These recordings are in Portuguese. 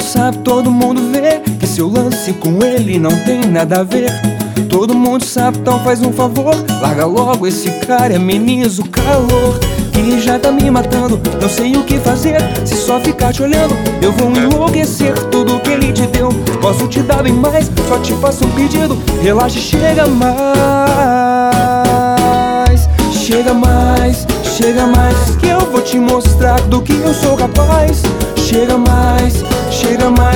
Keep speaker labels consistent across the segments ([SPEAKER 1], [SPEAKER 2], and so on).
[SPEAKER 1] sabe, todo mundo vê Que seu lance com ele não tem nada a ver. Todo mundo sabe, então faz um favor Larga logo esse cara, ameniza o calor. Que já tá me matando, não sei o que fazer. Se só ficar te olhando, eu vou enlouquecer. Tudo que ele te deu, posso te dar bem mais. Só te faço um pedido, relaxa chega mais. Chega mais, chega mais Que eu vou te mostrar do que eu sou capaz. Chega mais,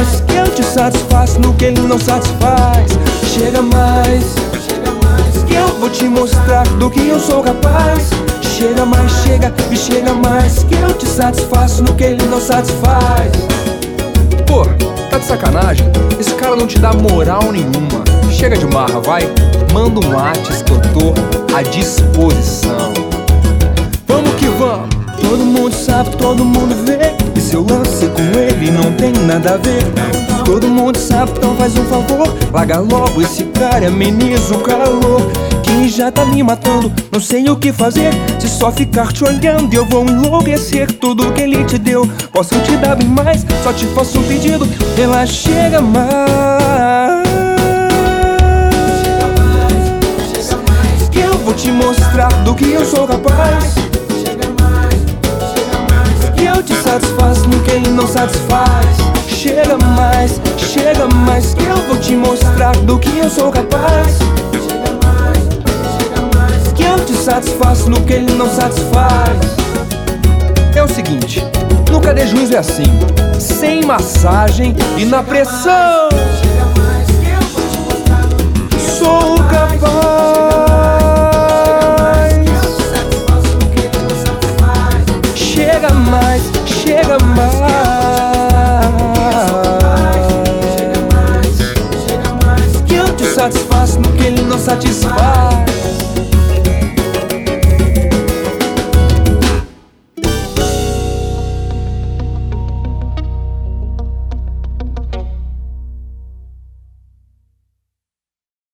[SPEAKER 1] mais. Que eu te satisfaço no que ele não satisfaz. Chega mais, Que eu vou te mostrar do que eu sou capaz. Chega mais, chega e chega mais. Que eu te satisfaço no que ele não satisfaz.
[SPEAKER 2] Pô, tá de sacanagem? Esse cara não te dá moral nenhuma. Chega de marra, vai. Manda um WhatsApp que eu tô à disposição
[SPEAKER 1] sabe, todo mundo vê. Que seu lance com ele não tem nada a ver. Todo mundo sabe, então faz um favor. Larga logo esse cara, ameniza o calor. Que já tá me matando, não sei o que fazer. Se só ficar te olhando eu vou enlouquecer. Tudo que ele te deu, posso te dar bem mais. Só te faço um pedido, ela chega mais. Que eu vou te mostrar do que eu sou capaz satisfaz. Chega mais, chega mais Que eu vou te mostrar do que eu sou capaz. Que eu te satisfaço no que ele não satisfaz.
[SPEAKER 2] É o seguinte, no Cadê Juízo é assim Sem massagem e na pressão.
[SPEAKER 1] Sou capaz. Chega mais, chega mais Que eu